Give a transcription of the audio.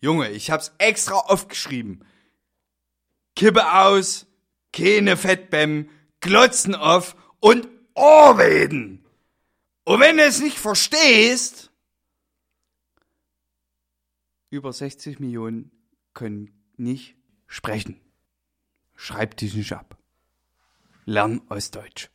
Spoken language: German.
Junge, ich hab's extra oft geschrieben. Kippe aus, keine Fettbäm, Glotzen auf und Ohrweden. Und wenn du es nicht verstehst, über 60 Millionen können nicht sprechen. Schreib dich nicht ab. Lern Ostdeutsch.